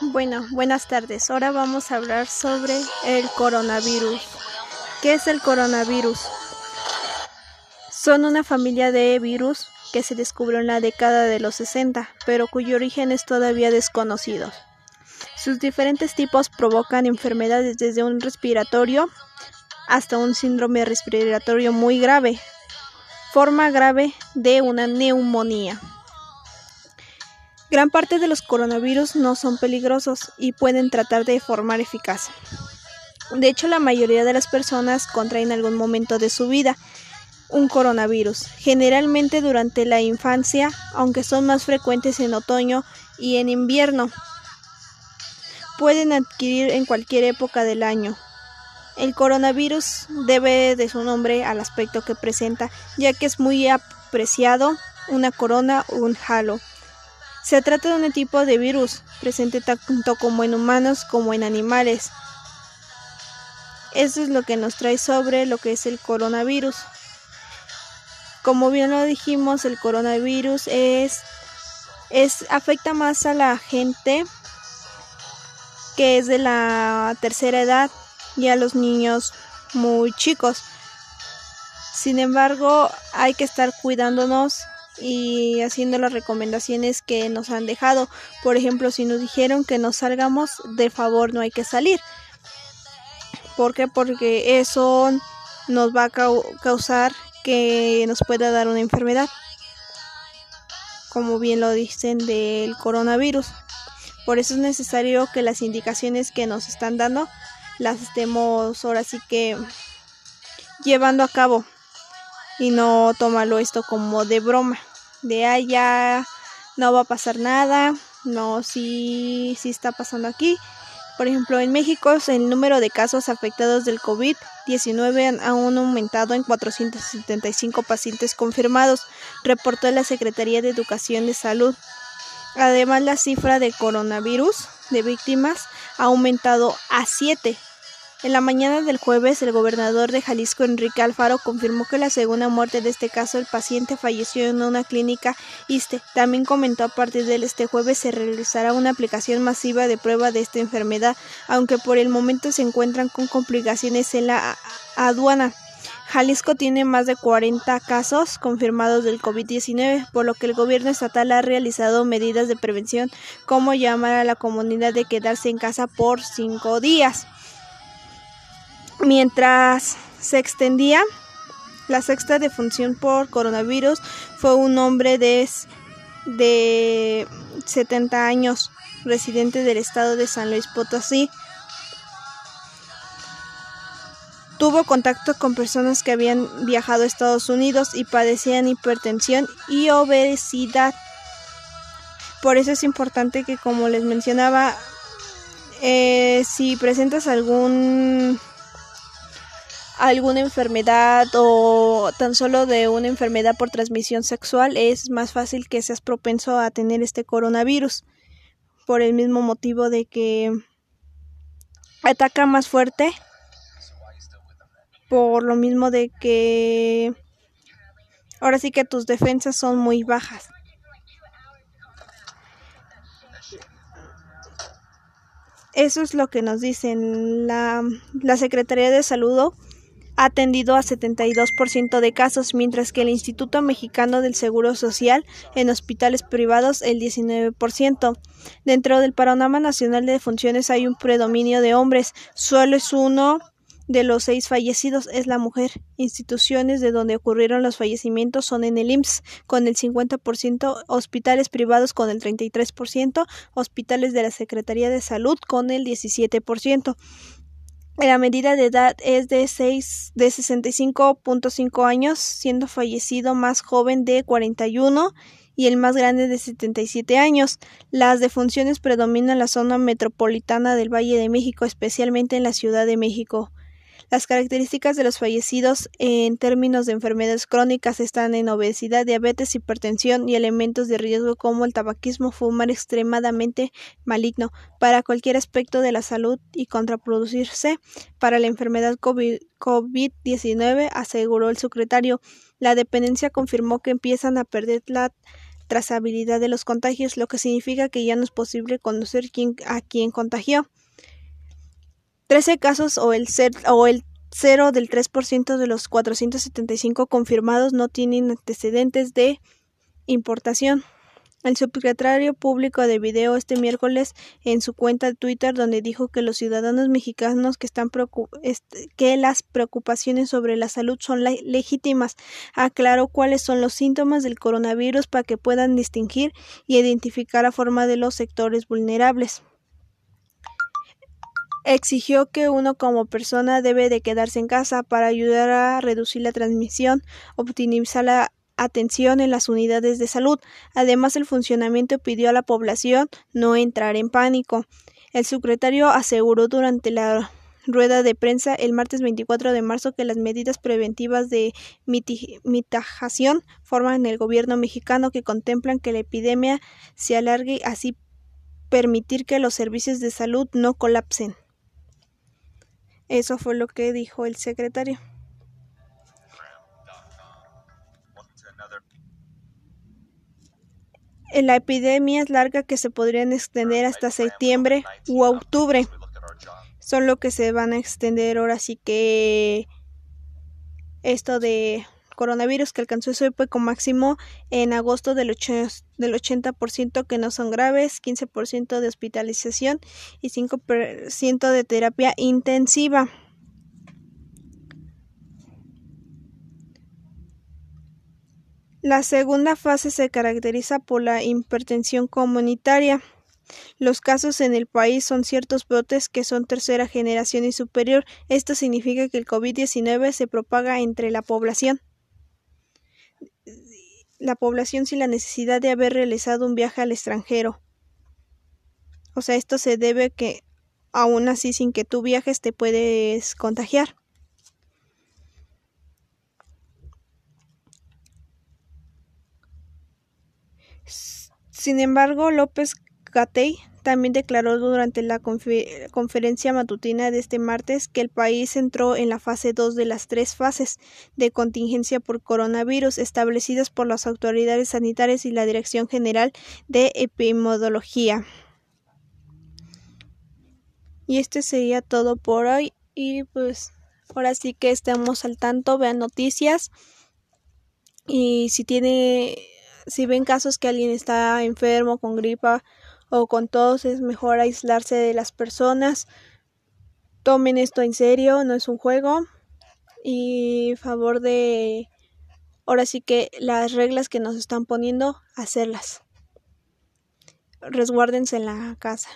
Bueno, buenas tardes. Ahora vamos a hablar sobre el coronavirus. ¿Qué es el coronavirus? Son una familia de virus que se descubrió en la década de los 60, pero cuyo origen es todavía desconocido. Sus diferentes tipos provocan enfermedades desde un respiratorio hasta un síndrome respiratorio muy grave, forma grave de una neumonía. Gran parte de los coronavirus no son peligrosos y pueden tratar de forma eficaz. De hecho, la mayoría de las personas contraen en algún momento de su vida un coronavirus, generalmente durante la infancia, aunque son más frecuentes en otoño y en invierno. Pueden adquirir en cualquier época del año. El coronavirus debe de su nombre al aspecto que presenta, ya que es muy apreciado una corona o un halo. Se trata de un tipo de virus presente tanto como en humanos como en animales. Eso es lo que nos trae sobre lo que es el coronavirus. Como bien lo dijimos, el coronavirus es, es afecta más a la gente que es de la tercera edad y a los niños muy chicos. Sin embargo, hay que estar cuidándonos y haciendo las recomendaciones que nos han dejado. Por ejemplo, si nos dijeron que no salgamos, de favor no hay que salir. ¿Por qué? Porque eso nos va a causar que nos pueda dar una enfermedad. Como bien lo dicen del coronavirus. Por eso es necesario que las indicaciones que nos están dando las estemos ahora sí que llevando a cabo y no tomarlo esto como de broma de ya no va a pasar nada, no, sí, sí está pasando aquí. Por ejemplo, en México el número de casos afectados del COVID-19 ha aumentado en 475 pacientes confirmados, reportó la Secretaría de Educación de Salud. Además, la cifra de coronavirus de víctimas ha aumentado a 7 en la mañana del jueves, el gobernador de Jalisco, Enrique Alfaro, confirmó que la segunda muerte de este caso, el paciente falleció en una clínica ISTE. También comentó a partir de este jueves se realizará una aplicación masiva de prueba de esta enfermedad, aunque por el momento se encuentran con complicaciones en la aduana. Jalisco tiene más de 40 casos confirmados del COVID-19, por lo que el gobierno estatal ha realizado medidas de prevención, como llamar a la comunidad de quedarse en casa por cinco días. Mientras se extendía la sexta defunción por coronavirus fue un hombre de, de 70 años, residente del estado de San Luis Potosí. Tuvo contacto con personas que habían viajado a Estados Unidos y padecían hipertensión y obesidad. Por eso es importante que, como les mencionaba, eh, si presentas algún alguna enfermedad o tan solo de una enfermedad por transmisión sexual, es más fácil que seas propenso a tener este coronavirus por el mismo motivo de que ataca más fuerte por lo mismo de que ahora sí que tus defensas son muy bajas. Eso es lo que nos dicen la, la Secretaría de Salud ha atendido a 72% de casos, mientras que el Instituto Mexicano del Seguro Social en hospitales privados el 19%. Dentro del panorama nacional de funciones hay un predominio de hombres, solo es uno de los seis fallecidos es la mujer. Instituciones de donde ocurrieron los fallecimientos son en el IMSS con el 50%, hospitales privados con el 33%, hospitales de la Secretaría de Salud con el 17%. La medida de edad es de, 6, de 65.5 años, siendo fallecido más joven de 41 y el más grande de 77 años. Las defunciones predominan en la zona metropolitana del Valle de México, especialmente en la Ciudad de México. Las características de los fallecidos en términos de enfermedades crónicas están en obesidad, diabetes, hipertensión y elementos de riesgo como el tabaquismo, fumar extremadamente maligno para cualquier aspecto de la salud y contraproducirse para la enfermedad COVID-19, aseguró el secretario. La dependencia confirmó que empiezan a perder la trazabilidad de los contagios, lo que significa que ya no es posible conocer quién, a quién contagió. 13 casos o el, o el 0 del 3% de los 475 confirmados no tienen antecedentes de importación. El subsecretario público de video este miércoles en su cuenta de Twitter donde dijo que los ciudadanos mexicanos que están que las preocupaciones sobre la salud son legítimas. Aclaró cuáles son los síntomas del coronavirus para que puedan distinguir y identificar la forma de los sectores vulnerables. Exigió que uno como persona debe de quedarse en casa para ayudar a reducir la transmisión, optimizar la atención en las unidades de salud. Además, el funcionamiento pidió a la población no entrar en pánico. El secretario aseguró durante la rueda de prensa el martes 24 de marzo que las medidas preventivas de mitigación forman el gobierno mexicano que contemplan que la epidemia se alargue y así permitir que los servicios de salud no colapsen. Eso fue lo que dijo el secretario. La epidemia es larga que se podrían extender hasta septiembre u octubre. Son lo que se van a extender ahora sí que esto de coronavirus que alcanzó su pico máximo en agosto del, del 80% que no son graves, 15% de hospitalización y 5% de terapia intensiva. La segunda fase se caracteriza por la hipertensión comunitaria. Los casos en el país son ciertos brotes que son tercera generación y superior. Esto significa que el COVID-19 se propaga entre la población. La población sin la necesidad de haber realizado un viaje al extranjero. O sea, esto se debe que aún así sin que tú viajes te puedes contagiar. Sin embargo, López Gatey también declaró durante la conferencia matutina de este martes que el país entró en la fase 2 de las tres fases de contingencia por coronavirus establecidas por las autoridades sanitarias y la Dirección General de Epidemiología. Y este sería todo por hoy y pues ahora sí que estemos al tanto, vean noticias y si tiene si ven casos que alguien está enfermo con gripa o con tos, es mejor aislarse de las personas. Tomen esto en serio, no es un juego. Y favor de, ahora sí que las reglas que nos están poniendo, hacerlas. Resguárdense en la casa.